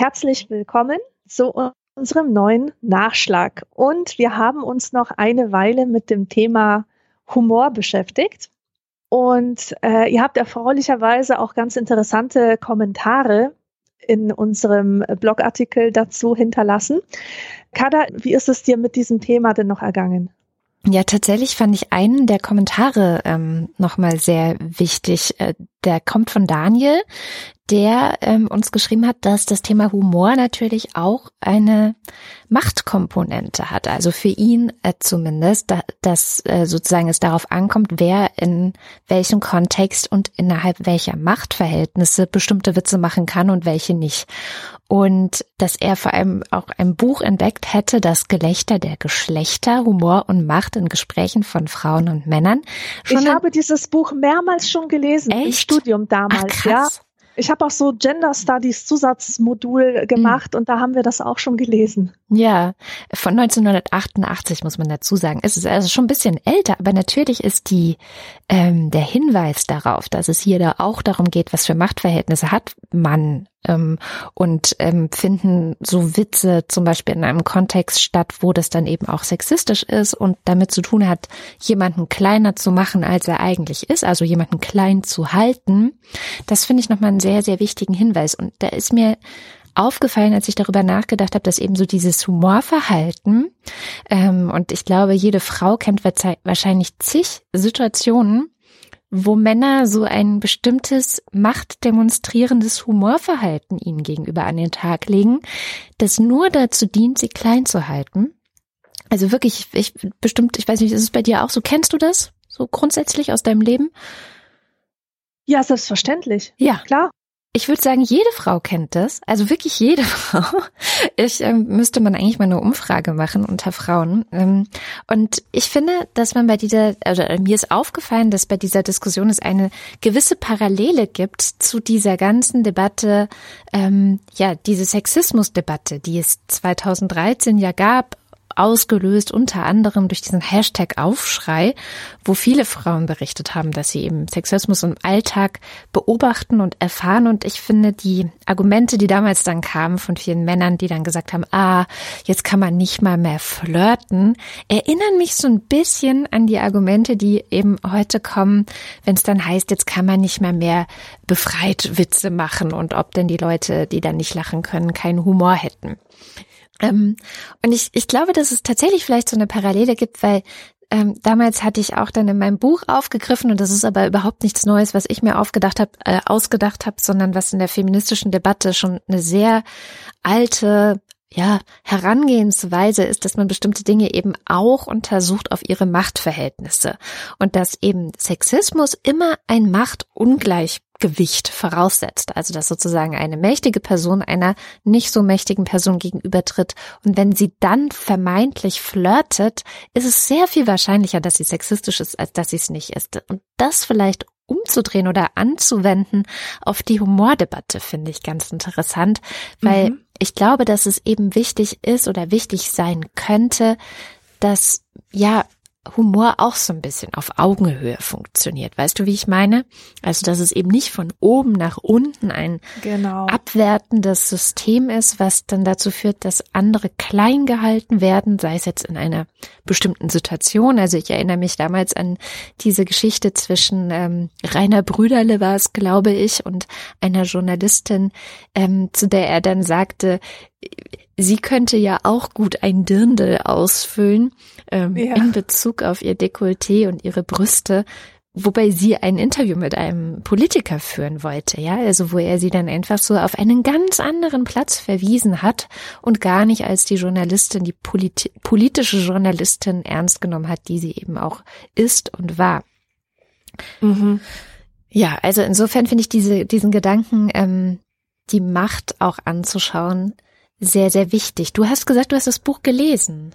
Herzlich willkommen zu unserem neuen Nachschlag. Und wir haben uns noch eine Weile mit dem Thema Humor beschäftigt. Und äh, ihr habt erfreulicherweise auch ganz interessante Kommentare in unserem Blogartikel dazu hinterlassen. Kada, wie ist es dir mit diesem Thema denn noch ergangen? Ja, tatsächlich fand ich einen der Kommentare ähm, nochmal sehr wichtig. Äh, der kommt von Daniel, der ähm, uns geschrieben hat, dass das Thema Humor natürlich auch eine Machtkomponente hat. Also für ihn äh, zumindest, da, dass äh, sozusagen es darauf ankommt, wer in welchem Kontext und innerhalb welcher Machtverhältnisse bestimmte Witze machen kann und welche nicht. Und dass er vor allem auch ein Buch entdeckt hätte, das Gelächter der Geschlechter, Humor und Macht in Gesprächen von Frauen und Männern. Schon ich habe dieses Buch mehrmals schon gelesen Echt? im Studium damals, Ach, ja. Ich habe auch so Gender Studies Zusatzmodul gemacht mhm. und da haben wir das auch schon gelesen. Ja, von 1988 muss man dazu sagen. Es ist also schon ein bisschen älter, aber natürlich ist die ähm, der Hinweis darauf, dass es hier da auch darum geht, was für Machtverhältnisse hat man ähm, und ähm, finden so Witze zum Beispiel in einem Kontext statt, wo das dann eben auch sexistisch ist und damit zu tun hat, jemanden kleiner zu machen, als er eigentlich ist, also jemanden klein zu halten. Das finde ich nochmal einen sehr, sehr wichtigen Hinweis. Und da ist mir aufgefallen, als ich darüber nachgedacht habe, dass eben so dieses Humorverhalten, ähm, und ich glaube, jede Frau kennt wahrscheinlich zig Situationen, wo Männer so ein bestimmtes machtdemonstrierendes Humorverhalten ihnen gegenüber an den Tag legen, das nur dazu dient, sie klein zu halten. Also wirklich, ich bestimmt, ich weiß nicht, ist es bei dir auch so? Kennst du das so grundsätzlich aus deinem Leben? Ja, selbstverständlich. Ja. Klar. Ich würde sagen, jede Frau kennt das, also wirklich jede Frau. Ich ähm, müsste man eigentlich mal eine Umfrage machen unter Frauen. Ähm, und ich finde, dass man bei dieser, also mir ist aufgefallen, dass bei dieser Diskussion es eine gewisse Parallele gibt zu dieser ganzen Debatte, ähm, ja, diese Sexismusdebatte, die es 2013 ja gab ausgelöst unter anderem durch diesen Hashtag Aufschrei, wo viele Frauen berichtet haben, dass sie eben Sexismus im Alltag beobachten und erfahren. Und ich finde, die Argumente, die damals dann kamen von vielen Männern, die dann gesagt haben, ah, jetzt kann man nicht mal mehr flirten, erinnern mich so ein bisschen an die Argumente, die eben heute kommen, wenn es dann heißt, jetzt kann man nicht mehr mehr befreit Witze machen und ob denn die Leute, die dann nicht lachen können, keinen Humor hätten. Ähm, und ich, ich glaube, dass es tatsächlich vielleicht so eine Parallele gibt, weil ähm, damals hatte ich auch dann in meinem Buch aufgegriffen und das ist aber überhaupt nichts Neues, was ich mir aufgedacht habe, äh, ausgedacht habe, sondern was in der feministischen Debatte schon eine sehr alte ja, Herangehensweise ist, dass man bestimmte Dinge eben auch untersucht auf ihre Machtverhältnisse. Und dass eben Sexismus immer ein Machtungleichgewicht voraussetzt, also dass sozusagen eine mächtige Person einer nicht so mächtigen Person gegenübertritt. Und wenn sie dann vermeintlich flirtet, ist es sehr viel wahrscheinlicher, dass sie sexistisch ist, als dass sie es nicht ist. Und das vielleicht umzudrehen oder anzuwenden auf die Humordebatte finde ich ganz interessant, weil mhm. ich glaube, dass es eben wichtig ist oder wichtig sein könnte, dass ja Humor auch so ein bisschen auf Augenhöhe funktioniert. Weißt du, wie ich meine? Also, dass es eben nicht von oben nach unten ein genau. abwertendes System ist, was dann dazu führt, dass andere klein gehalten werden, sei es jetzt in einer bestimmten Situation. Also ich erinnere mich damals an diese Geschichte zwischen ähm, Rainer Brüderle war es, glaube ich, und einer Journalistin, ähm, zu der er dann sagte, sie könnte ja auch gut ein Dirndl ausfüllen ähm, ja. in Bezug auf ihr Dekolleté und ihre Brüste, wobei sie ein Interview mit einem Politiker führen wollte, ja, also wo er sie dann einfach so auf einen ganz anderen Platz verwiesen hat und gar nicht als die Journalistin, die politi politische Journalistin ernst genommen hat, die sie eben auch ist und war. Mhm. Ja, also insofern finde ich diese, diesen Gedanken, ähm, die Macht auch anzuschauen, sehr, sehr wichtig. Du hast gesagt, du hast das Buch gelesen.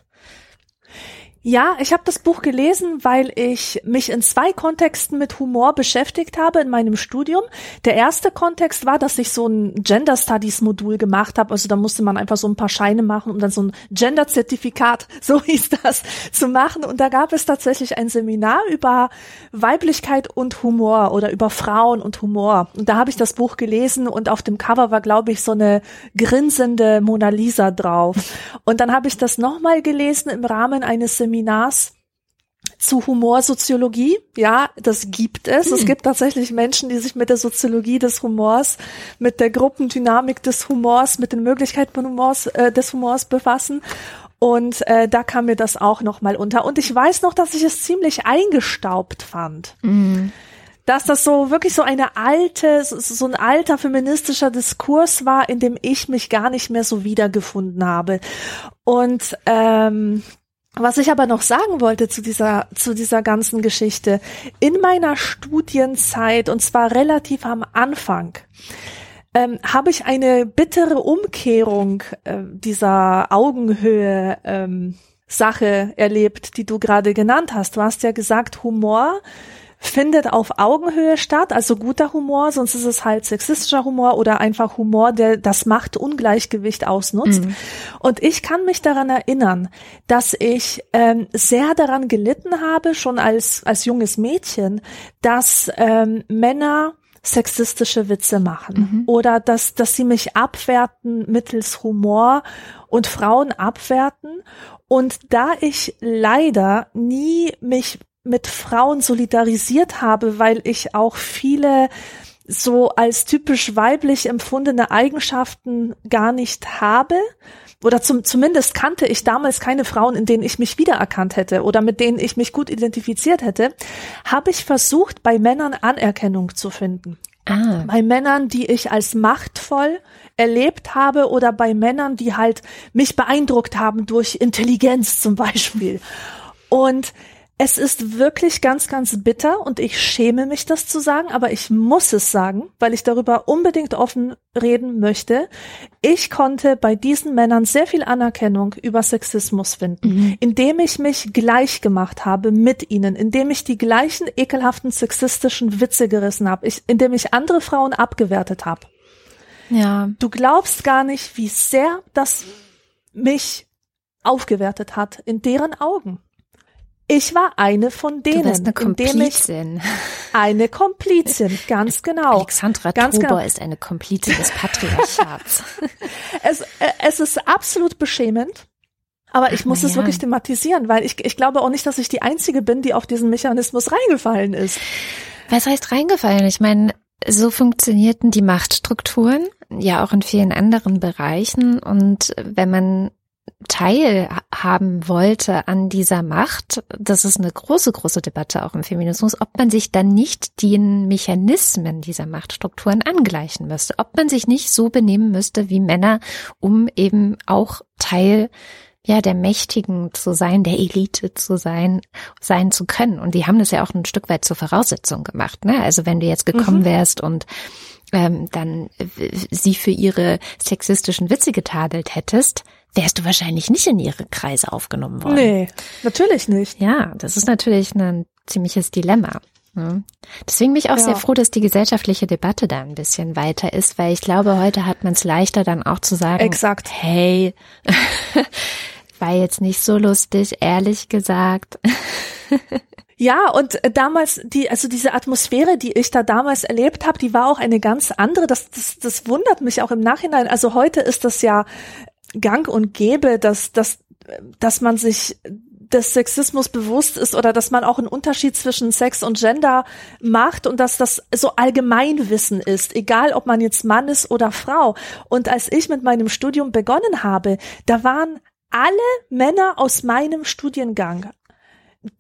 Ja, ich habe das Buch gelesen, weil ich mich in zwei Kontexten mit Humor beschäftigt habe in meinem Studium. Der erste Kontext war, dass ich so ein Gender Studies Modul gemacht habe. Also da musste man einfach so ein paar Scheine machen, um dann so ein Gender Zertifikat, so hieß das, zu machen. Und da gab es tatsächlich ein Seminar über Weiblichkeit und Humor oder über Frauen und Humor. Und da habe ich das Buch gelesen und auf dem Cover war, glaube ich, so eine grinsende Mona Lisa drauf. Und dann habe ich das nochmal gelesen im Rahmen eines Seminars Seminars zu Humorsoziologie. Ja, das gibt es. Hm. Es gibt tatsächlich Menschen, die sich mit der Soziologie des Humors, mit der Gruppendynamik des Humors, mit den Möglichkeiten Humors, äh, des Humors befassen. Und äh, da kam mir das auch noch mal unter. Und ich weiß noch, dass ich es ziemlich eingestaubt fand. Mhm. Dass das so wirklich so eine alte, so, so ein alter feministischer Diskurs war, in dem ich mich gar nicht mehr so wiedergefunden habe. Und ähm, was ich aber noch sagen wollte zu dieser, zu dieser ganzen Geschichte, in meiner Studienzeit, und zwar relativ am Anfang, ähm, habe ich eine bittere Umkehrung äh, dieser Augenhöhe ähm, Sache erlebt, die du gerade genannt hast. Du hast ja gesagt, Humor findet auf Augenhöhe statt, also guter Humor, sonst ist es halt sexistischer Humor oder einfach Humor, der das Machtungleichgewicht ausnutzt. Mhm. Und ich kann mich daran erinnern, dass ich ähm, sehr daran gelitten habe, schon als, als junges Mädchen, dass ähm, Männer sexistische Witze machen mhm. oder dass, dass sie mich abwerten mittels Humor und Frauen abwerten. Und da ich leider nie mich mit Frauen solidarisiert habe, weil ich auch viele so als typisch weiblich empfundene Eigenschaften gar nicht habe. Oder zum, zumindest kannte ich damals keine Frauen, in denen ich mich wiedererkannt hätte oder mit denen ich mich gut identifiziert hätte, habe ich versucht, bei Männern Anerkennung zu finden. Ah. Bei Männern, die ich als machtvoll erlebt habe oder bei Männern, die halt mich beeindruckt haben durch Intelligenz zum Beispiel. Und es ist wirklich ganz, ganz bitter und ich schäme mich, das zu sagen, aber ich muss es sagen, weil ich darüber unbedingt offen reden möchte. Ich konnte bei diesen Männern sehr viel Anerkennung über Sexismus finden, mhm. indem ich mich gleich gemacht habe mit ihnen, indem ich die gleichen ekelhaften sexistischen Witze gerissen habe, ich, indem ich andere Frauen abgewertet habe. Ja. Du glaubst gar nicht, wie sehr das mich aufgewertet hat in deren Augen. Ich war eine von denen. Du bist eine Komplizin. Eine Komplizin, ganz genau. Alexandra ganz Truber genau. ist eine Komplizin des Patriarchats. es, äh, es ist absolut beschämend. Aber ich muss ja. es wirklich thematisieren, weil ich, ich glaube auch nicht, dass ich die Einzige bin, die auf diesen Mechanismus reingefallen ist. Was heißt reingefallen? Ich meine, so funktionierten die Machtstrukturen ja auch in vielen anderen Bereichen. Und wenn man teilhaben wollte an dieser Macht, das ist eine große, große Debatte auch im Feminismus, ob man sich dann nicht den Mechanismen dieser Machtstrukturen angleichen müsste, ob man sich nicht so benehmen müsste wie Männer, um eben auch Teil ja, der Mächtigen zu sein, der Elite zu sein, sein zu können. Und die haben das ja auch ein Stück weit zur Voraussetzung gemacht. Ne? Also wenn du jetzt gekommen mhm. wärst und ähm, dann sie für ihre sexistischen Witze getadelt hättest, wärst du wahrscheinlich nicht in ihre Kreise aufgenommen worden. Nee, natürlich nicht. Ja, das ist natürlich ein ziemliches Dilemma. Ne? Deswegen bin ich auch ja. sehr froh, dass die gesellschaftliche Debatte da ein bisschen weiter ist, weil ich glaube, heute hat man es leichter dann auch zu sagen, Exakt. hey, war jetzt nicht so lustig, ehrlich gesagt. Ja, und damals die, also diese Atmosphäre, die ich da damals erlebt habe, die war auch eine ganz andere. Das, das, das wundert mich auch im Nachhinein. Also heute ist das ja gang und gäbe, dass, dass, dass man sich des Sexismus bewusst ist oder dass man auch einen Unterschied zwischen Sex und Gender macht und dass das so Allgemeinwissen ist, egal ob man jetzt Mann ist oder Frau. Und als ich mit meinem Studium begonnen habe, da waren alle Männer aus meinem Studiengang,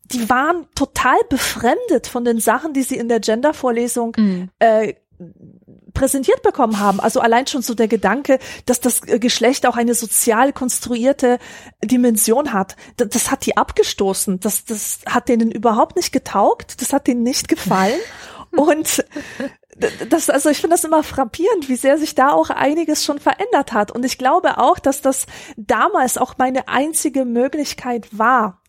die waren total befremdet von den Sachen, die sie in der Gender-Vorlesung mhm. äh, präsentiert bekommen haben. Also allein schon so der Gedanke, dass das Geschlecht auch eine sozial konstruierte Dimension hat. Das, das hat die abgestoßen. Das, das hat denen überhaupt nicht getaugt. Das hat denen nicht gefallen. Und das, also ich finde das immer frappierend, wie sehr sich da auch einiges schon verändert hat. Und ich glaube auch, dass das damals auch meine einzige Möglichkeit war,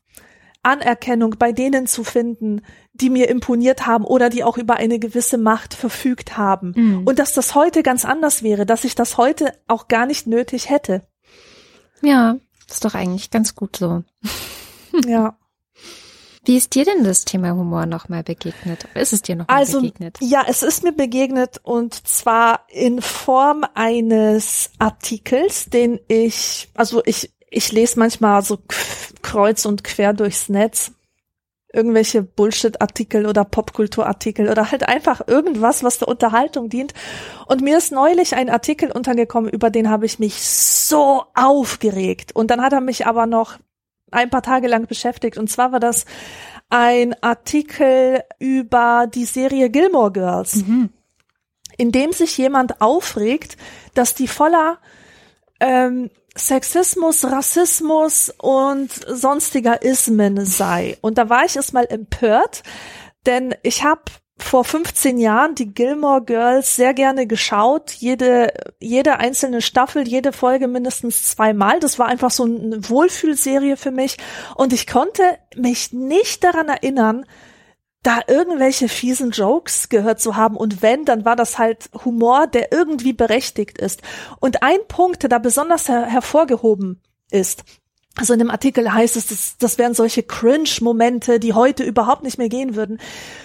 Anerkennung bei denen zu finden, die mir imponiert haben oder die auch über eine gewisse Macht verfügt haben. Mhm. Und dass das heute ganz anders wäre, dass ich das heute auch gar nicht nötig hätte. Ja, ist doch eigentlich ganz gut so. ja. Wie ist dir denn das Thema Humor nochmal begegnet? Ist es dir nochmal also, begegnet? Ja, es ist mir begegnet und zwar in Form eines Artikels, den ich, also ich, ich lese manchmal so kreuz und quer durchs Netz irgendwelche Bullshit-Artikel oder Popkulturartikel oder halt einfach irgendwas, was der Unterhaltung dient. Und mir ist neulich ein Artikel untergekommen, über den habe ich mich so aufgeregt. Und dann hat er mich aber noch ein paar Tage lang beschäftigt. Und zwar war das ein Artikel über die Serie Gilmore Girls, mhm. in dem sich jemand aufregt, dass die voller ähm, Sexismus, Rassismus und sonstiger Ismen sei. Und da war ich erstmal empört, denn ich habe vor 15 Jahren die Gilmore Girls sehr gerne geschaut. Jede, jede einzelne Staffel, jede Folge mindestens zweimal. Das war einfach so eine Wohlfühlserie für mich. Und ich konnte mich nicht daran erinnern, da irgendwelche fiesen Jokes gehört zu haben und wenn, dann war das halt Humor, der irgendwie berechtigt ist. Und ein Punkt, der da besonders her hervorgehoben ist, also in dem Artikel heißt es, das, das wären solche Cringe-Momente, die heute überhaupt nicht mehr gehen würden,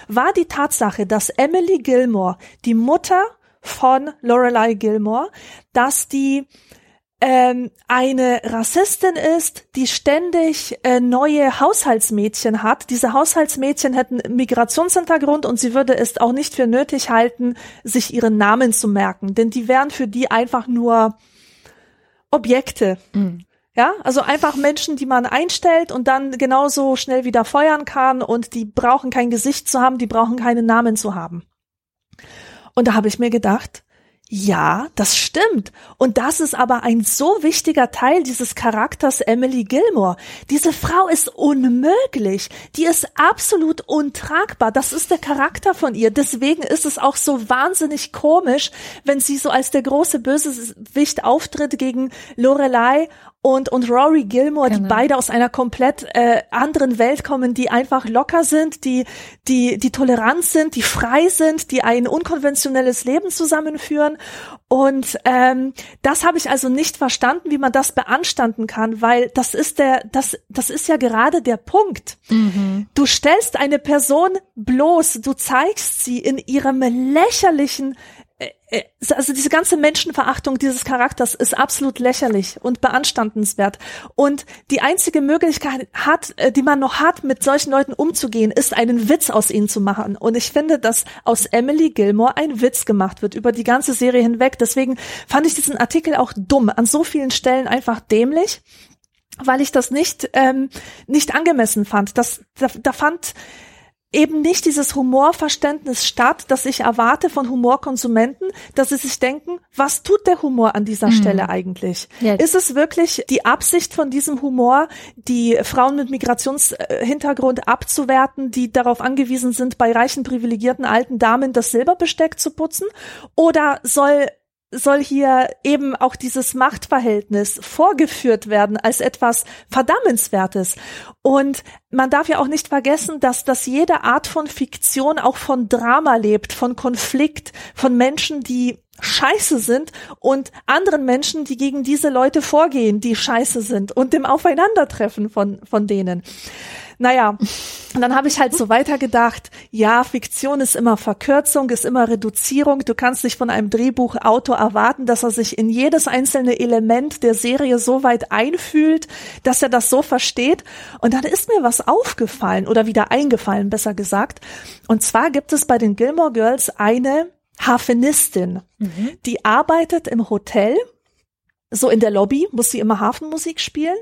war die Tatsache, dass Emily Gilmore, die Mutter von Lorelei Gilmore, dass die ähm, eine Rassistin ist, die ständig äh, neue Haushaltsmädchen hat. Diese Haushaltsmädchen hätten Migrationshintergrund und sie würde es auch nicht für nötig halten, sich ihren Namen zu merken, denn die wären für die einfach nur Objekte. Mhm. Ja, also einfach Menschen, die man einstellt und dann genauso schnell wieder feuern kann und die brauchen kein Gesicht zu haben, die brauchen keinen Namen zu haben. Und da habe ich mir gedacht, ja, das stimmt. Und das ist aber ein so wichtiger Teil dieses Charakters Emily Gilmore. Diese Frau ist unmöglich. Die ist absolut untragbar. Das ist der Charakter von ihr. Deswegen ist es auch so wahnsinnig komisch, wenn sie so als der große Bösewicht auftritt gegen Lorelei und, und Rory Gilmore, genau. die beide aus einer komplett äh, anderen Welt kommen, die einfach locker sind, die, die, die tolerant sind, die frei sind, die ein unkonventionelles Leben zusammenführen. Und ähm, das habe ich also nicht verstanden, wie man das beanstanden kann, weil das ist der, das, das ist ja gerade der Punkt. Mhm. Du stellst eine Person bloß, du zeigst sie in ihrem lächerlichen also diese ganze Menschenverachtung dieses Charakters ist absolut lächerlich und beanstandenswert. Und die einzige Möglichkeit hat, äh, die man noch hat, mit solchen Leuten umzugehen, ist einen Witz aus ihnen zu machen. Und ich finde, dass aus Emily Gilmore ein Witz gemacht wird über die ganze Serie hinweg. Deswegen fand ich diesen Artikel auch dumm, an so vielen Stellen einfach dämlich, weil ich das nicht ähm, nicht angemessen fand. Das da, da fand eben nicht dieses Humorverständnis statt, das ich erwarte von Humorkonsumenten, dass sie sich denken, was tut der Humor an dieser mhm. Stelle eigentlich? Ja. Ist es wirklich die Absicht von diesem Humor, die Frauen mit Migrationshintergrund abzuwerten, die darauf angewiesen sind, bei reichen privilegierten alten Damen das Silberbesteck zu putzen? Oder soll soll hier eben auch dieses Machtverhältnis vorgeführt werden als etwas Verdammenswertes. Und man darf ja auch nicht vergessen, dass, dass jede Art von Fiktion auch von Drama lebt, von Konflikt, von Menschen, die scheiße sind und anderen Menschen, die gegen diese Leute vorgehen, die scheiße sind und dem Aufeinandertreffen von, von denen. Naja, und dann habe ich halt so weitergedacht, ja, Fiktion ist immer Verkürzung, ist immer Reduzierung. Du kannst nicht von einem Drehbuchautor erwarten, dass er sich in jedes einzelne Element der Serie so weit einfühlt, dass er das so versteht. Und dann ist mir was aufgefallen oder wieder eingefallen, besser gesagt. Und zwar gibt es bei den Gilmore Girls eine Hafenistin, mhm. die arbeitet im Hotel, so in der Lobby, muss sie immer Hafenmusik spielen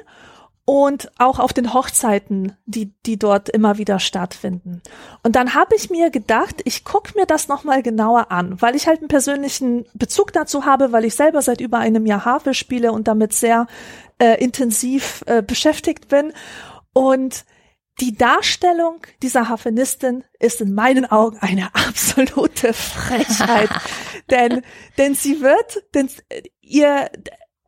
und auch auf den Hochzeiten, die, die dort immer wieder stattfinden. Und dann habe ich mir gedacht, ich gucke mir das nochmal genauer an, weil ich halt einen persönlichen Bezug dazu habe, weil ich selber seit über einem Jahr Harfe spiele und damit sehr äh, intensiv äh, beschäftigt bin. Und die Darstellung dieser Hafenistin ist in meinen Augen eine absolute Frechheit, denn denn sie wird, denn ihr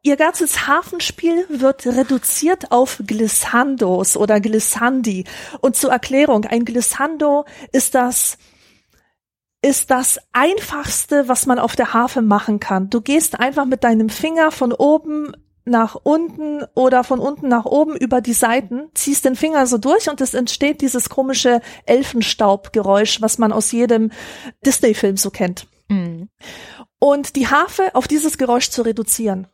ihr ganzes Hafenspiel wird reduziert auf Glissandos oder Glissandi. Und zur Erklärung, ein Glissando ist das ist das einfachste, was man auf der Harfe machen kann. Du gehst einfach mit deinem Finger von oben nach unten oder von unten nach oben über die Seiten, ziehst den Finger so durch und es entsteht dieses komische Elfenstaubgeräusch, was man aus jedem Disney-Film so kennt. Mhm. Und die Harfe auf dieses Geräusch zu reduzieren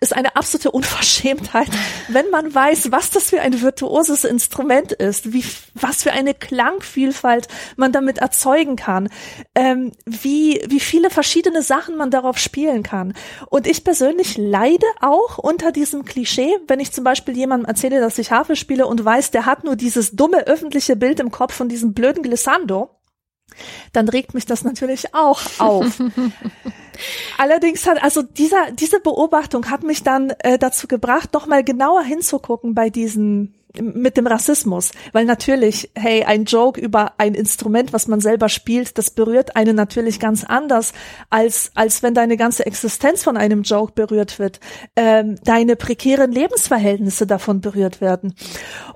ist eine absolute Unverschämtheit, wenn man weiß, was das für ein virtuoses Instrument ist, wie, was für eine Klangvielfalt man damit erzeugen kann, ähm, wie, wie viele verschiedene Sachen man darauf spielen kann. Und ich persönlich leide auch unter diesem Klischee, wenn ich zum Beispiel jemandem erzähle, dass ich Harfe spiele und weiß, der hat nur dieses dumme öffentliche Bild im Kopf von diesem blöden Glissando dann regt mich das natürlich auch auf. Allerdings hat also dieser diese Beobachtung hat mich dann äh, dazu gebracht, noch mal genauer hinzugucken bei diesen mit dem Rassismus, weil natürlich, hey, ein Joke über ein Instrument, was man selber spielt, das berührt einen natürlich ganz anders, als, als wenn deine ganze Existenz von einem Joke berührt wird, ähm, deine prekären Lebensverhältnisse davon berührt werden.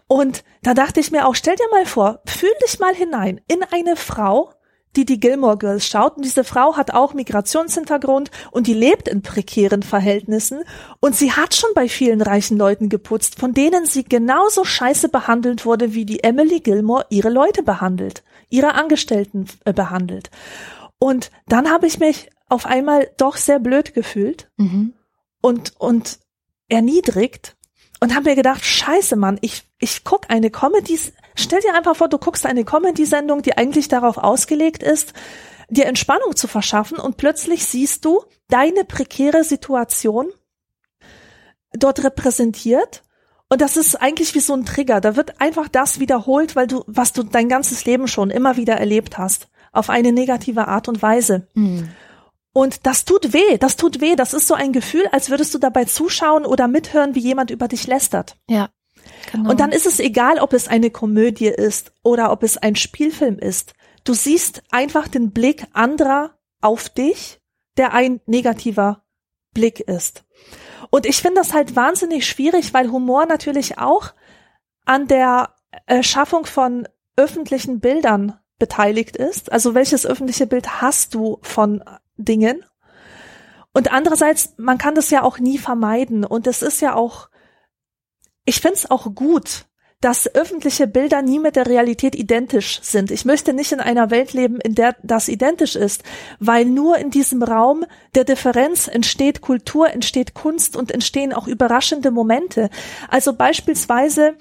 Und da dachte ich mir auch, stell dir mal vor, fühl dich mal hinein in eine Frau, die die Gilmore Girls schaut. Und diese Frau hat auch Migrationshintergrund und die lebt in prekären Verhältnissen. Und sie hat schon bei vielen reichen Leuten geputzt, von denen sie genauso scheiße behandelt wurde, wie die Emily Gilmore ihre Leute behandelt, ihre Angestellten äh, behandelt. Und dann habe ich mich auf einmal doch sehr blöd gefühlt mhm. und, und erniedrigt und habe mir gedacht, scheiße, Mann, ich, ich guck eine Comedy, stell dir einfach vor, du guckst eine Comedy-Sendung, die eigentlich darauf ausgelegt ist, dir Entspannung zu verschaffen und plötzlich siehst du deine prekäre Situation dort repräsentiert und das ist eigentlich wie so ein Trigger. Da wird einfach das wiederholt, weil du, was du dein ganzes Leben schon immer wieder erlebt hast, auf eine negative Art und Weise. Mhm. Und das tut weh, das tut weh. Das ist so ein Gefühl, als würdest du dabei zuschauen oder mithören, wie jemand über dich lästert. Ja. Genau. Und dann ist es egal, ob es eine Komödie ist oder ob es ein Spielfilm ist. Du siehst einfach den Blick anderer auf dich, der ein negativer Blick ist. Und ich finde das halt wahnsinnig schwierig, weil Humor natürlich auch an der Erschaffung von öffentlichen Bildern beteiligt ist. Also welches öffentliche Bild hast du von Dingen. Und andererseits, man kann das ja auch nie vermeiden. Und es ist ja auch, ich finde es auch gut, dass öffentliche Bilder nie mit der Realität identisch sind. Ich möchte nicht in einer Welt leben, in der das identisch ist, weil nur in diesem Raum der Differenz entsteht Kultur, entsteht Kunst und entstehen auch überraschende Momente. Also beispielsweise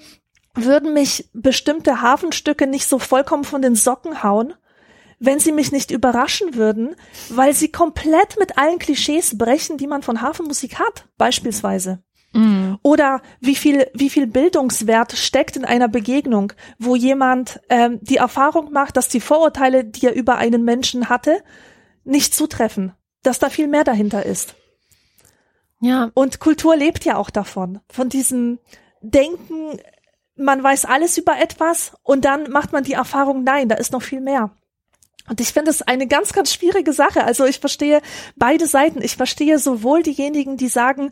würden mich bestimmte Hafenstücke nicht so vollkommen von den Socken hauen, wenn sie mich nicht überraschen würden, weil sie komplett mit allen Klischees brechen, die man von Hafenmusik hat, beispielsweise. Mm. Oder wie viel, wie viel Bildungswert steckt in einer Begegnung, wo jemand ähm, die Erfahrung macht, dass die Vorurteile, die er über einen Menschen hatte, nicht zutreffen, dass da viel mehr dahinter ist. Ja. Und Kultur lebt ja auch davon, von diesem Denken, man weiß alles über etwas und dann macht man die Erfahrung, nein, da ist noch viel mehr. Und ich finde es eine ganz, ganz schwierige Sache. Also ich verstehe beide Seiten. Ich verstehe sowohl diejenigen, die sagen,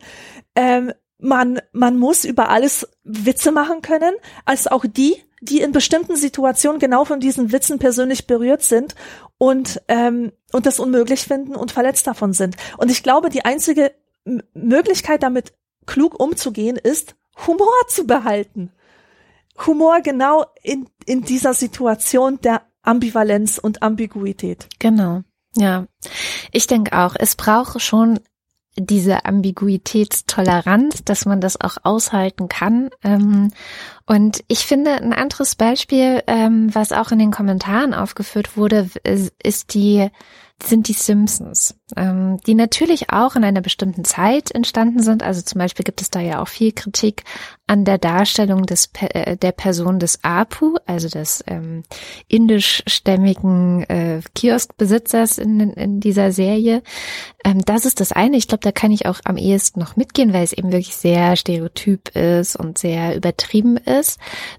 ähm, man, man muss über alles Witze machen können, als auch die, die in bestimmten Situationen genau von diesen Witzen persönlich berührt sind und, ähm, und das unmöglich finden und verletzt davon sind. Und ich glaube, die einzige Möglichkeit, damit klug umzugehen, ist, Humor zu behalten. Humor genau in, in dieser Situation der Ambivalenz und Ambiguität. Genau. Ja. Ich denke auch, es braucht schon diese Ambiguitätstoleranz, dass man das auch aushalten kann. Ähm, und ich finde, ein anderes Beispiel, ähm, was auch in den Kommentaren aufgeführt wurde, ist die sind die Simpsons, ähm, die natürlich auch in einer bestimmten Zeit entstanden sind. Also zum Beispiel gibt es da ja auch viel Kritik an der Darstellung des äh, der Person des Apu, also des ähm, indischstämmigen äh, Kioskbesitzers in, in dieser Serie. Ähm, das ist das eine. Ich glaube, da kann ich auch am ehesten noch mitgehen, weil es eben wirklich sehr stereotyp ist und sehr übertrieben ist,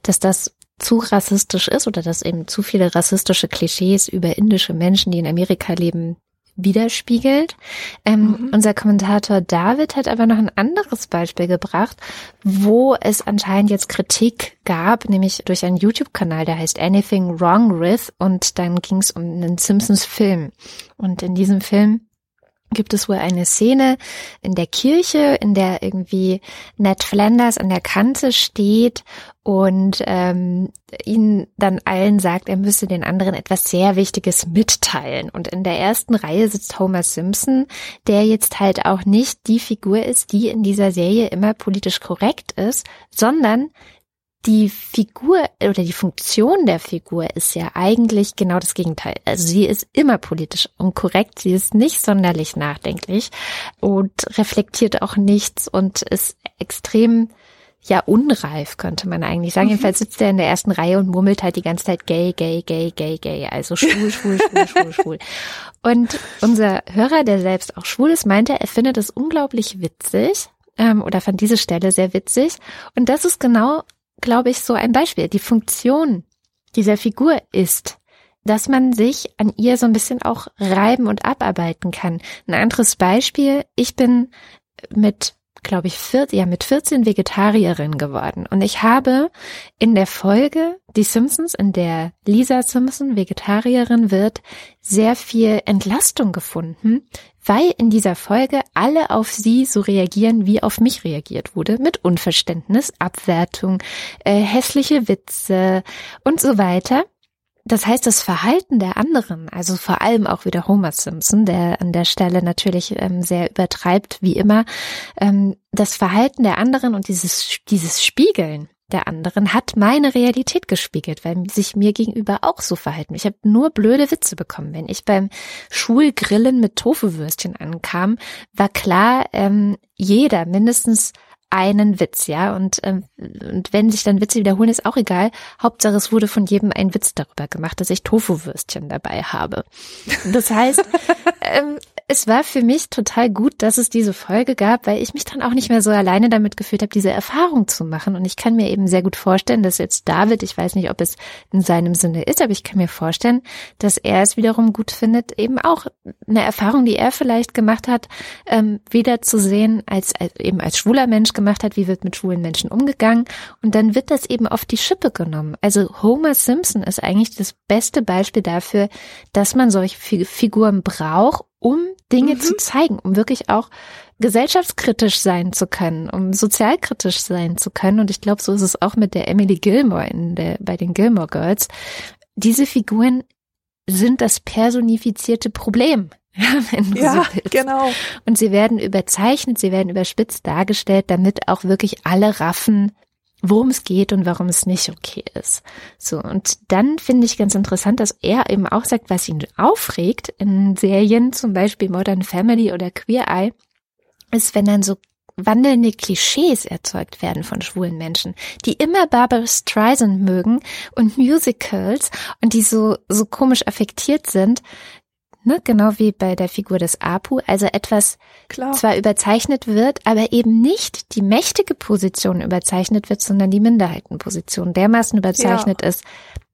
dass das zu rassistisch ist oder dass eben zu viele rassistische Klischees über indische Menschen, die in Amerika leben, widerspiegelt. Ähm, mhm. Unser Kommentator David hat aber noch ein anderes Beispiel gebracht, wo es anscheinend jetzt Kritik gab, nämlich durch einen YouTube-Kanal, der heißt Anything Wrong With und dann ging es um einen Simpsons-Film. Und in diesem Film gibt es wohl eine Szene in der Kirche, in der irgendwie Ned Flanders an der Kante steht und ähm, ihnen dann allen sagt, er müsse den anderen etwas sehr Wichtiges mitteilen. Und in der ersten Reihe sitzt Homer Simpson, der jetzt halt auch nicht die Figur ist, die in dieser Serie immer politisch korrekt ist, sondern die Figur oder die Funktion der Figur ist ja eigentlich genau das Gegenteil. Also sie ist immer politisch und korrekt, sie ist nicht sonderlich nachdenklich und reflektiert auch nichts und ist extrem ja unreif, könnte man eigentlich sagen. Mhm. Jedenfalls sitzt er in der ersten Reihe und murmelt halt die ganze Zeit gay, gay, gay, gay, gay. Also schwul, schwul, schwul, schwul, schwul. Und unser Hörer, der selbst auch schwul ist, meinte, er findet es unglaublich witzig ähm, oder fand diese Stelle sehr witzig. Und das ist genau glaube ich, so ein Beispiel. Die Funktion dieser Figur ist, dass man sich an ihr so ein bisschen auch reiben und abarbeiten kann. Ein anderes Beispiel, ich bin mit glaube ich, 14, ja, mit 14 Vegetarierin geworden. Und ich habe in der Folge Die Simpsons, in der Lisa Simpson Vegetarierin wird, sehr viel Entlastung gefunden, weil in dieser Folge alle auf sie so reagieren, wie auf mich reagiert wurde, mit Unverständnis, Abwertung, äh, hässliche Witze und so weiter. Das heißt, das Verhalten der anderen, also vor allem auch wieder Homer Simpson, der an der Stelle natürlich ähm, sehr übertreibt, wie immer, ähm, das Verhalten der anderen und dieses, dieses Spiegeln der anderen hat meine Realität gespiegelt, weil sich mir gegenüber auch so verhalten. Ich habe nur blöde Witze bekommen. Wenn ich beim Schulgrillen mit Tofuwürstchen ankam, war klar, ähm, jeder mindestens einen Witz, ja. Und, ähm, und wenn sich dann Witze wiederholen, ist auch egal. Hauptsache, es wurde von jedem ein Witz darüber gemacht, dass ich Tofu-Würstchen dabei habe. Das heißt, ähm, es war für mich total gut, dass es diese Folge gab, weil ich mich dann auch nicht mehr so alleine damit gefühlt habe, diese Erfahrung zu machen. Und ich kann mir eben sehr gut vorstellen, dass jetzt David, ich weiß nicht, ob es in seinem Sinne ist, aber ich kann mir vorstellen, dass er es wiederum gut findet, eben auch eine Erfahrung, die er vielleicht gemacht hat, ähm, wieder zu sehen, als, als eben als schwuler Mensch gemacht hat, wie wird mit schwulen Menschen umgegangen. Und dann wird das eben auf die Schippe genommen. Also Homer Simpson ist eigentlich das beste Beispiel dafür, dass man solche Figuren braucht, um Dinge mhm. zu zeigen, um wirklich auch gesellschaftskritisch sein zu können, um sozialkritisch sein zu können. Und ich glaube, so ist es auch mit der Emily Gilmore in der, bei den Gilmore Girls. Diese Figuren sind das personifizierte Problem. Ja, wenn du ja so genau. Und sie werden überzeichnet, sie werden überspitzt dargestellt, damit auch wirklich alle raffen, worum es geht und warum es nicht okay ist. So, und dann finde ich ganz interessant, dass er eben auch sagt, was ihn aufregt in Serien, zum Beispiel Modern Family oder Queer Eye, ist, wenn dann so wandelnde Klischees erzeugt werden von schwulen Menschen, die immer Barbara Streisand mögen und Musicals und die so, so komisch affektiert sind, Ne, genau wie bei der Figur des Apu, also etwas Klar. zwar überzeichnet wird, aber eben nicht die mächtige Position überzeichnet wird, sondern die Minderheitenposition dermaßen überzeichnet ja. ist,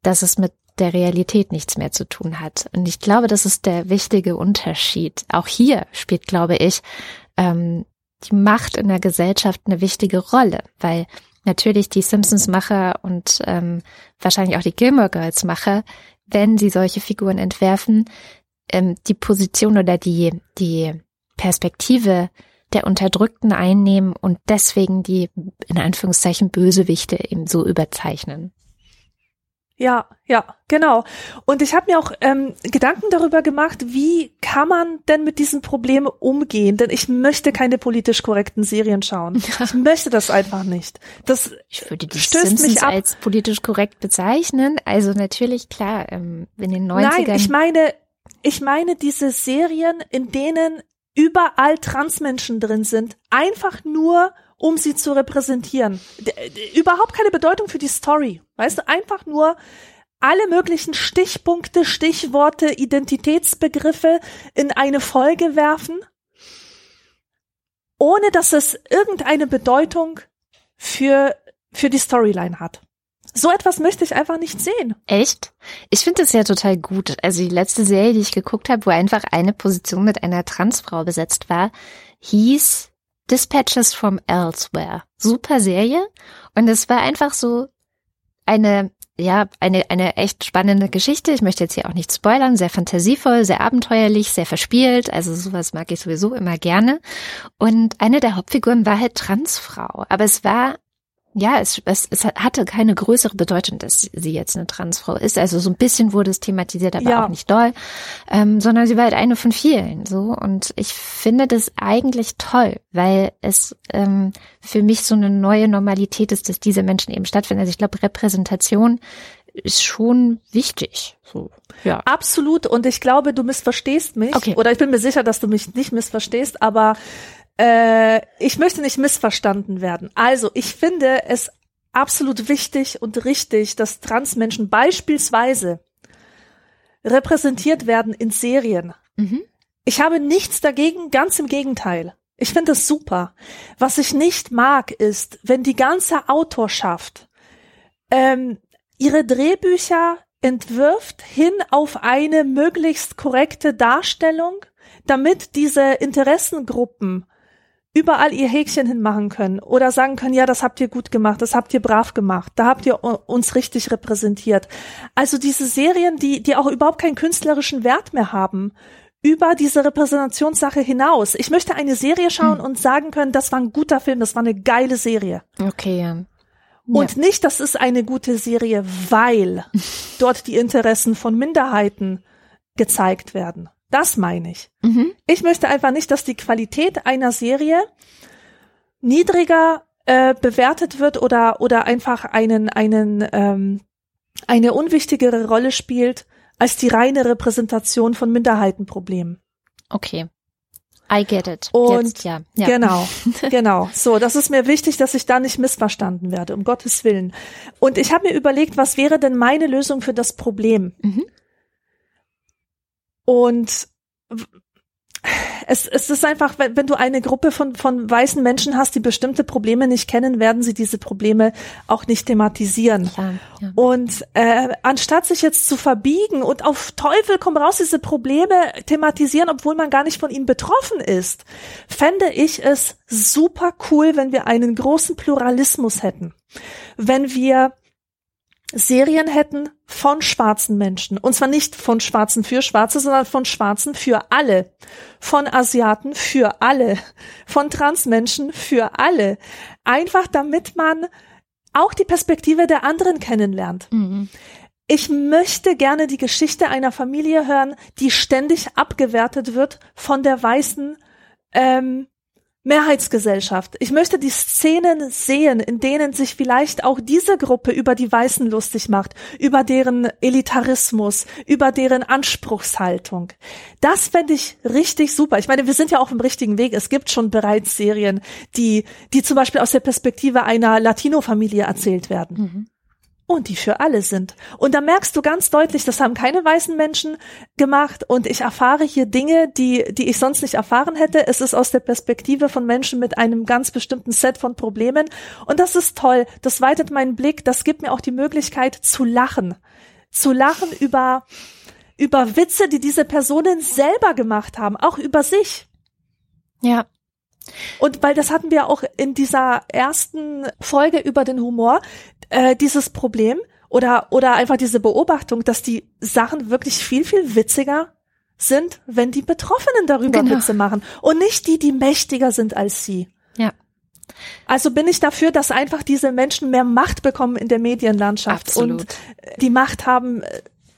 dass es mit der Realität nichts mehr zu tun hat. Und ich glaube, das ist der wichtige Unterschied. Auch hier spielt, glaube ich, ähm, die Macht in der Gesellschaft eine wichtige Rolle, weil natürlich die Simpsons-Macher und ähm, wahrscheinlich auch die Gilmore Girls-Macher, wenn sie solche Figuren entwerfen, ähm, die Position oder die, die Perspektive der Unterdrückten einnehmen und deswegen die in Anführungszeichen Bösewichte eben so überzeichnen. Ja, ja, genau. Und ich habe mir auch ähm, Gedanken darüber gemacht, wie kann man denn mit diesen Problemen umgehen? Denn ich möchte keine politisch korrekten Serien schauen. Ich möchte das einfach nicht. Das ich würde die stößt Simpsons mich ab. als politisch korrekt bezeichnen. Also natürlich klar, ähm, in den 90ern. Nein, ich meine, ich meine diese Serien, in denen überall Transmenschen drin sind, einfach nur, um sie zu repräsentieren. Überhaupt keine Bedeutung für die Story. Weißt du, einfach nur alle möglichen Stichpunkte, Stichworte, Identitätsbegriffe in eine Folge werfen, ohne dass es irgendeine Bedeutung für, für die Storyline hat. So etwas möchte ich einfach nicht sehen. Echt? Ich finde das ja total gut. Also die letzte Serie, die ich geguckt habe, wo einfach eine Position mit einer Transfrau besetzt war, hieß Dispatches from Elsewhere. Super Serie. Und es war einfach so eine, ja, eine, eine echt spannende Geschichte. Ich möchte jetzt hier auch nicht spoilern. Sehr fantasievoll, sehr abenteuerlich, sehr verspielt. Also sowas mag ich sowieso immer gerne. Und eine der Hauptfiguren war halt Transfrau. Aber es war ja, es, es, es hatte keine größere Bedeutung, dass sie jetzt eine Transfrau ist. Also so ein bisschen wurde es thematisiert, aber ja. auch nicht doll, ähm, sondern sie war halt eine von vielen. So und ich finde das eigentlich toll, weil es ähm, für mich so eine neue Normalität ist, dass diese Menschen eben stattfinden. Also ich glaube, Repräsentation ist schon wichtig. So, ja. Absolut. Und ich glaube, du missverstehst mich. Okay. Oder ich bin mir sicher, dass du mich nicht missverstehst, aber äh, ich möchte nicht missverstanden werden. Also, ich finde es absolut wichtig und richtig, dass Transmenschen beispielsweise repräsentiert werden in Serien. Mhm. Ich habe nichts dagegen, ganz im Gegenteil. Ich finde es super. Was ich nicht mag, ist, wenn die ganze Autorschaft ähm, ihre Drehbücher entwirft hin auf eine möglichst korrekte Darstellung, damit diese Interessengruppen überall ihr Häkchen hinmachen können oder sagen können, ja, das habt ihr gut gemacht, das habt ihr brav gemacht, da habt ihr uns richtig repräsentiert. Also diese Serien, die, die auch überhaupt keinen künstlerischen Wert mehr haben, über diese Repräsentationssache hinaus. Ich möchte eine Serie schauen hm. und sagen können, das war ein guter Film, das war eine geile Serie. Okay, ja. Und ja. nicht, das ist eine gute Serie, weil dort die Interessen von Minderheiten gezeigt werden. Das meine ich. Mhm. Ich möchte einfach nicht, dass die Qualität einer Serie niedriger äh, bewertet wird oder oder einfach einen einen ähm, eine unwichtigere Rolle spielt als die reine Repräsentation von Minderheitenproblemen. Okay. I get it. Und Jetzt, ja. ja. genau, genau. So, das ist mir wichtig, dass ich da nicht missverstanden werde, um Gottes Willen. Und ich habe mir überlegt, was wäre denn meine Lösung für das Problem? Mhm. Und es, es ist einfach, wenn, wenn du eine Gruppe von, von weißen Menschen hast, die bestimmte Probleme nicht kennen, werden sie diese Probleme auch nicht thematisieren. Ja, ja. Und äh, anstatt sich jetzt zu verbiegen und auf Teufel komm raus diese Probleme thematisieren, obwohl man gar nicht von ihnen betroffen ist, fände ich es super cool, wenn wir einen großen Pluralismus hätten. Wenn wir Serien hätten von schwarzen Menschen. Und zwar nicht von Schwarzen für Schwarze, sondern von Schwarzen für alle. Von Asiaten für alle. Von Transmenschen für alle. Einfach damit man auch die Perspektive der anderen kennenlernt. Mhm. Ich möchte gerne die Geschichte einer Familie hören, die ständig abgewertet wird von der weißen ähm, Mehrheitsgesellschaft. Ich möchte die Szenen sehen, in denen sich vielleicht auch diese Gruppe über die Weißen lustig macht, über deren Elitarismus, über deren Anspruchshaltung. Das fände ich richtig super. Ich meine, wir sind ja auch im richtigen Weg. Es gibt schon bereits Serien, die, die zum Beispiel aus der Perspektive einer Latino-Familie erzählt werden. Mhm und die für alle sind. Und da merkst du ganz deutlich, das haben keine weißen Menschen gemacht und ich erfahre hier Dinge, die, die ich sonst nicht erfahren hätte. Es ist aus der Perspektive von Menschen mit einem ganz bestimmten Set von Problemen und das ist toll. Das weitet meinen Blick, das gibt mir auch die Möglichkeit zu lachen. Zu lachen über, über Witze, die diese Personen selber gemacht haben, auch über sich. Ja, und weil das hatten wir auch in dieser ersten Folge über den Humor, äh, dieses Problem oder, oder einfach diese Beobachtung, dass die Sachen wirklich viel, viel witziger sind, wenn die Betroffenen darüber genau. Witze machen und nicht die, die mächtiger sind als sie. Ja. Also bin ich dafür, dass einfach diese Menschen mehr Macht bekommen in der Medienlandschaft Absolut. und die Macht haben,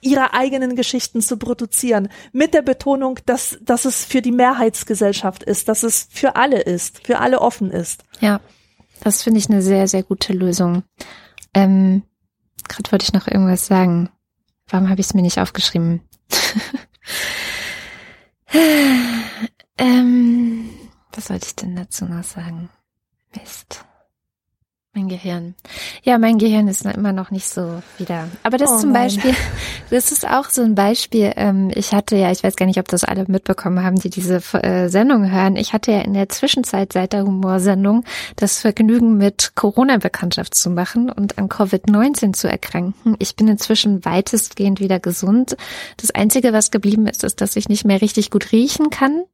ihre eigenen Geschichten zu produzieren, mit der Betonung, dass, dass es für die Mehrheitsgesellschaft ist, dass es für alle ist, für alle offen ist. Ja, das finde ich eine sehr, sehr gute Lösung. Ähm, Gerade wollte ich noch irgendwas sagen. Warum habe ich es mir nicht aufgeschrieben? ähm, was sollte ich denn dazu noch sagen? Mist. Mein Gehirn. Ja, mein Gehirn ist immer noch nicht so wieder. Aber das oh zum nein. Beispiel, das ist auch so ein Beispiel. Ähm, ich hatte ja, ich weiß gar nicht, ob das alle mitbekommen haben, die diese äh, Sendung hören. Ich hatte ja in der Zwischenzeit seit der Humorsendung das Vergnügen, mit Corona Bekanntschaft zu machen und an Covid-19 zu erkranken. Ich bin inzwischen weitestgehend wieder gesund. Das Einzige, was geblieben ist, ist, dass ich nicht mehr richtig gut riechen kann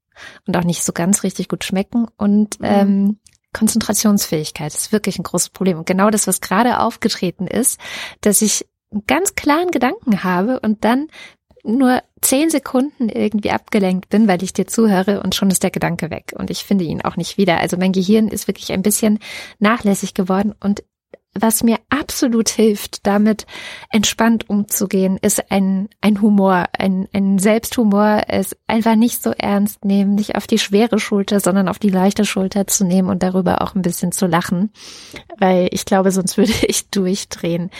und auch nicht so ganz richtig gut schmecken. Und mhm. ähm, Konzentrationsfähigkeit ist wirklich ein großes Problem. Und genau das, was gerade aufgetreten ist, dass ich einen ganz klaren Gedanken habe und dann nur zehn Sekunden irgendwie abgelenkt bin, weil ich dir zuhöre und schon ist der Gedanke weg und ich finde ihn auch nicht wieder. Also mein Gehirn ist wirklich ein bisschen nachlässig geworden und was mir absolut hilft, damit entspannt umzugehen, ist ein, ein Humor, ein, ein Selbsthumor, es einfach nicht so ernst nehmen, nicht auf die schwere Schulter, sondern auf die leichte Schulter zu nehmen und darüber auch ein bisschen zu lachen, weil ich glaube, sonst würde ich durchdrehen.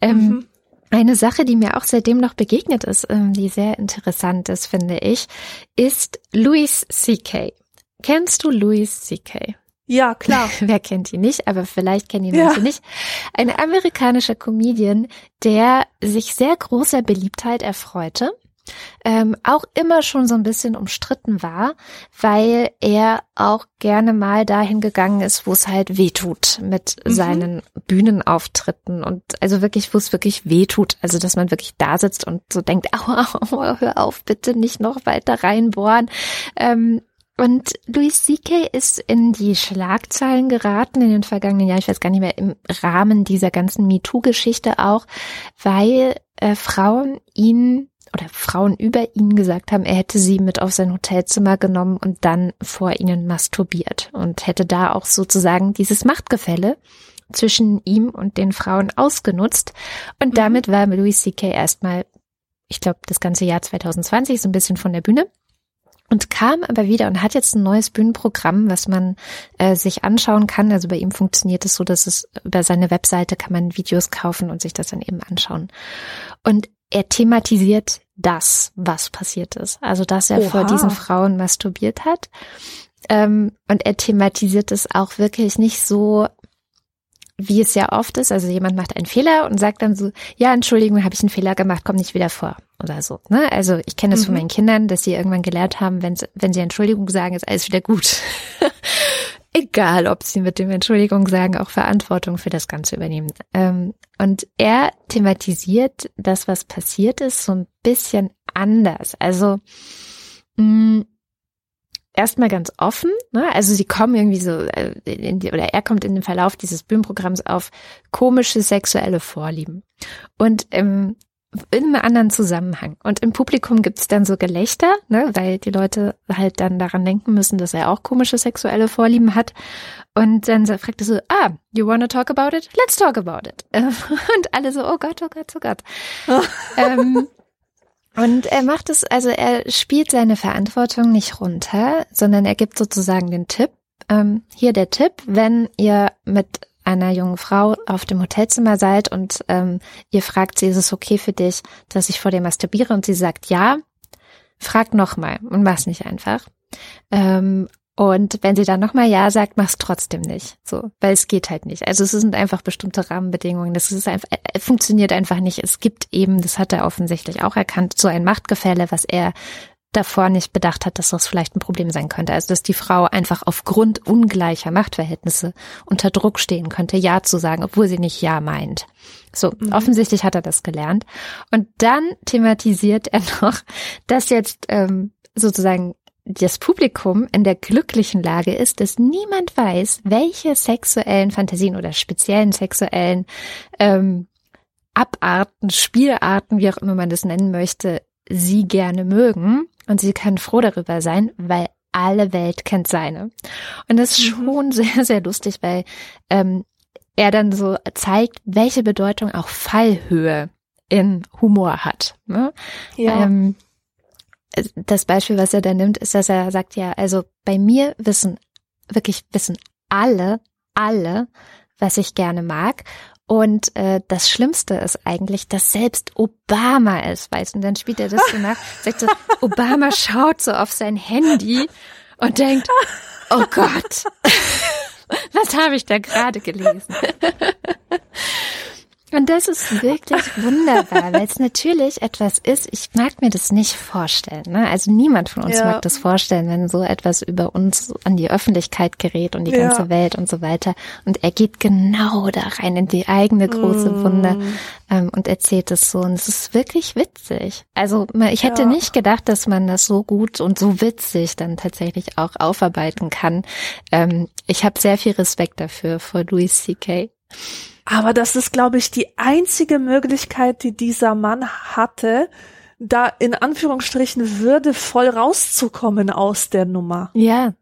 Ähm, mhm. Eine Sache, die mir auch seitdem noch begegnet ist, ähm, die sehr interessant ist, finde ich, ist Louis C.K. Kennst du Louis C.K.? Ja, klar. Wer kennt ihn nicht, aber vielleicht kennen ihn manche ja. nicht. Ein amerikanischer Comedian, der sich sehr großer Beliebtheit erfreute. Ähm, auch immer schon so ein bisschen umstritten war, weil er auch gerne mal dahin gegangen ist, wo es halt weh tut mit mhm. seinen Bühnenauftritten und also wirklich, wo es wirklich weh tut. Also, dass man wirklich da sitzt und so denkt, aua, aua hör auf, bitte nicht noch weiter reinbohren. Ähm, und Louis C.K. ist in die Schlagzeilen geraten in den vergangenen Jahren, ich weiß gar nicht mehr, im Rahmen dieser ganzen MeToo-Geschichte auch, weil äh, Frauen ihn oder Frauen über ihn gesagt haben, er hätte sie mit auf sein Hotelzimmer genommen und dann vor ihnen masturbiert und hätte da auch sozusagen dieses Machtgefälle zwischen ihm und den Frauen ausgenutzt. Und mhm. damit war Louis C.K. erstmal, ich glaube, das ganze Jahr 2020 so ein bisschen von der Bühne und kam aber wieder und hat jetzt ein neues Bühnenprogramm, was man äh, sich anschauen kann. Also bei ihm funktioniert es so, dass es über seine Webseite kann man Videos kaufen und sich das dann eben anschauen. Und er thematisiert das, was passiert ist. Also dass er Oha. vor diesen Frauen masturbiert hat. Ähm, und er thematisiert es auch wirklich nicht so wie es ja oft ist, also jemand macht einen Fehler und sagt dann so, ja, Entschuldigung, habe ich einen Fehler gemacht, komm nicht wieder vor oder so. Ne? Also ich kenne das mhm. von meinen Kindern, dass sie irgendwann gelernt haben, wenn, wenn sie Entschuldigung sagen, ist alles wieder gut. Egal, ob sie mit dem Entschuldigung sagen, auch Verantwortung für das Ganze übernehmen. Ähm, und er thematisiert das, was passiert ist, so ein bisschen anders. Also mh, mm, erstmal ganz offen, ne? Also sie kommen irgendwie so, äh, in die, oder er kommt in den Verlauf dieses Bühnenprogramms auf komische sexuelle Vorlieben. Und ähm, in einem anderen Zusammenhang. Und im Publikum gibt's dann so Gelächter, ne, weil die Leute halt dann daran denken müssen, dass er auch komische sexuelle Vorlieben hat. Und dann fragt er so, ah, you wanna talk about it? Let's talk about it. Und alle so, oh Gott, oh Gott, oh Gott. ähm, und er macht es, also er spielt seine Verantwortung nicht runter, sondern er gibt sozusagen den Tipp. Ähm, hier der Tipp, wenn ihr mit einer jungen Frau auf dem Hotelzimmer seid und ähm, ihr fragt sie, ist es okay für dich, dass ich vor dir masturbiere? Und sie sagt ja, fragt nochmal und mach's nicht einfach. Ähm, und wenn sie dann nochmal Ja sagt, mach's trotzdem nicht. So, weil es geht halt nicht. Also es sind einfach bestimmte Rahmenbedingungen. Das ist einfach, äh, funktioniert einfach nicht. Es gibt eben, das hat er offensichtlich auch erkannt, so ein Machtgefälle, was er davor nicht bedacht hat, dass das vielleicht ein Problem sein könnte. Also dass die Frau einfach aufgrund ungleicher Machtverhältnisse unter Druck stehen könnte, Ja zu sagen, obwohl sie nicht Ja meint. So, mhm. offensichtlich hat er das gelernt. Und dann thematisiert er noch, dass jetzt ähm, sozusagen das Publikum in der glücklichen Lage ist, dass niemand weiß, welche sexuellen Fantasien oder speziellen sexuellen ähm, Abarten, Spielarten, wie auch immer man das nennen möchte, sie gerne mögen. Und sie können froh darüber sein, weil alle Welt kennt seine. Und das ist mhm. schon sehr, sehr lustig, weil ähm, er dann so zeigt, welche Bedeutung auch Fallhöhe in Humor hat. Ne? Ja. Ähm, das Beispiel, was er da nimmt, ist, dass er sagt, ja, also bei mir wissen, wirklich wissen alle, alle, was ich gerne mag. Und äh, das Schlimmste ist eigentlich, dass selbst Obama es weiß. Und dann spielt er das so nach, sagt so, Obama schaut so auf sein Handy und denkt, oh Gott, was habe ich da gerade gelesen? Und das ist wirklich wunderbar, weil es natürlich etwas ist, ich mag mir das nicht vorstellen. Ne? Also niemand von uns ja. mag das vorstellen, wenn so etwas über uns an die Öffentlichkeit gerät und die ja. ganze Welt und so weiter. Und er geht genau da rein in die eigene große mm. Wunde ähm, und erzählt es so. Und es ist wirklich witzig. Also ich hätte ja. nicht gedacht, dass man das so gut und so witzig dann tatsächlich auch aufarbeiten kann. Ähm, ich habe sehr viel Respekt dafür vor Louis C.K. Aber das ist, glaube ich, die einzige Möglichkeit, die dieser Mann hatte, da in Anführungsstrichen würdevoll rauszukommen aus der Nummer. Ja.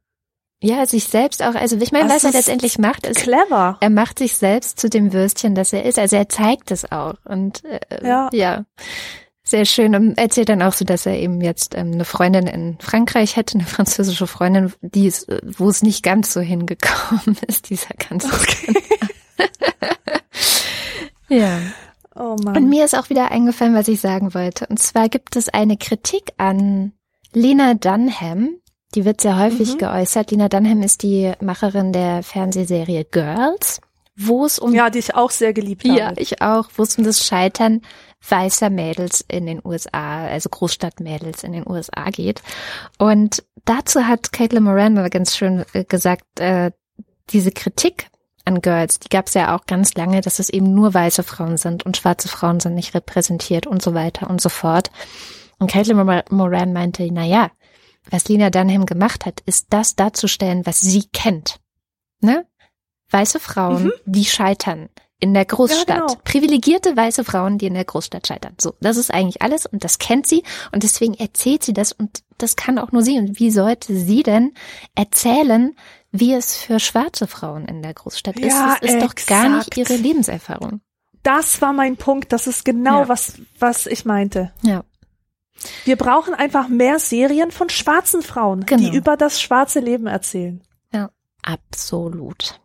Ja, sich selbst auch, also ich meine, was er letztendlich macht, ist clever. Er macht sich selbst zu dem Würstchen, das er ist. Also er zeigt es auch. Und äh, ja. ja. Sehr schön. Und erzählt dann auch so, dass er eben jetzt ähm, eine Freundin in Frankreich hätte, eine französische Freundin, die ist, wo es nicht ganz so hingekommen ist, dieser ganze okay. ja. Oh Mann. Und mir ist auch wieder eingefallen, was ich sagen wollte. Und zwar gibt es eine Kritik an Lena Dunham. Die wird sehr häufig mhm. geäußert. Lena Dunham ist die Macherin der Fernsehserie Girls, wo es um ja, die ich auch sehr geliebt habe. Ja, ich auch, wo es um das Scheitern weißer Mädels in den USA, also Großstadtmädels in den USA geht. Und dazu hat Caitlin Moran mal ganz schön äh, gesagt, äh, diese Kritik an Girls, die gab es ja auch ganz lange, dass es eben nur weiße Frauen sind und schwarze Frauen sind nicht repräsentiert und so weiter und so fort. Und Caitlin Moran meinte, na ja, was Lena Dunham gemacht hat, ist das darzustellen, was sie kennt. Ne? Weiße Frauen, mhm. die scheitern in der Großstadt. Ja, genau. Privilegierte weiße Frauen, die in der Großstadt scheitern. So, das ist eigentlich alles und das kennt sie und deswegen erzählt sie das und das kann auch nur sie. Und wie sollte sie denn erzählen, wie es für schwarze Frauen in der Großstadt ist. Ja, das ist exakt. doch gar nicht ihre Lebenserfahrung. Das war mein Punkt. Das ist genau ja. was, was ich meinte. Ja. Wir brauchen einfach mehr Serien von schwarzen Frauen, genau. die über das schwarze Leben erzählen. Ja, absolut.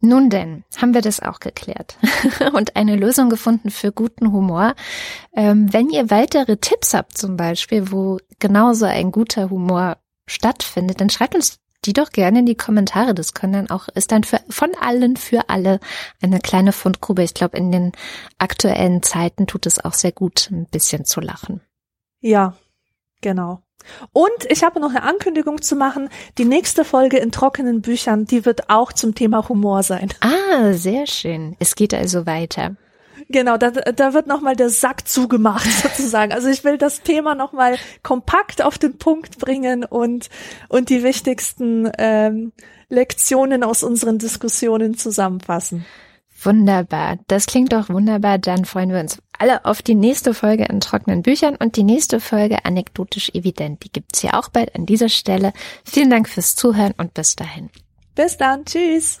Nun denn, haben wir das auch geklärt und eine Lösung gefunden für guten Humor. Ähm, wenn ihr weitere Tipps habt zum Beispiel, wo genauso ein guter Humor stattfindet, dann schreibt uns die doch gerne in die Kommentare. Das können dann auch, ist dann für, von allen für alle eine kleine Fundgrube. Ich glaube, in den aktuellen Zeiten tut es auch sehr gut, ein bisschen zu lachen. Ja, genau. Und ich habe noch eine Ankündigung zu machen. Die nächste Folge in trockenen Büchern, die wird auch zum Thema Humor sein. Ah, sehr schön. Es geht also weiter. Genau, da, da wird nochmal der Sack zugemacht sozusagen. Also ich will das Thema nochmal kompakt auf den Punkt bringen und, und die wichtigsten ähm, Lektionen aus unseren Diskussionen zusammenfassen. Wunderbar. Das klingt doch wunderbar. Dann freuen wir uns alle auf die nächste Folge in trockenen Büchern und die nächste Folge anekdotisch evident. Die gibt's hier auch bald an dieser Stelle. Vielen Dank fürs Zuhören und bis dahin. Bis dann. Tschüss.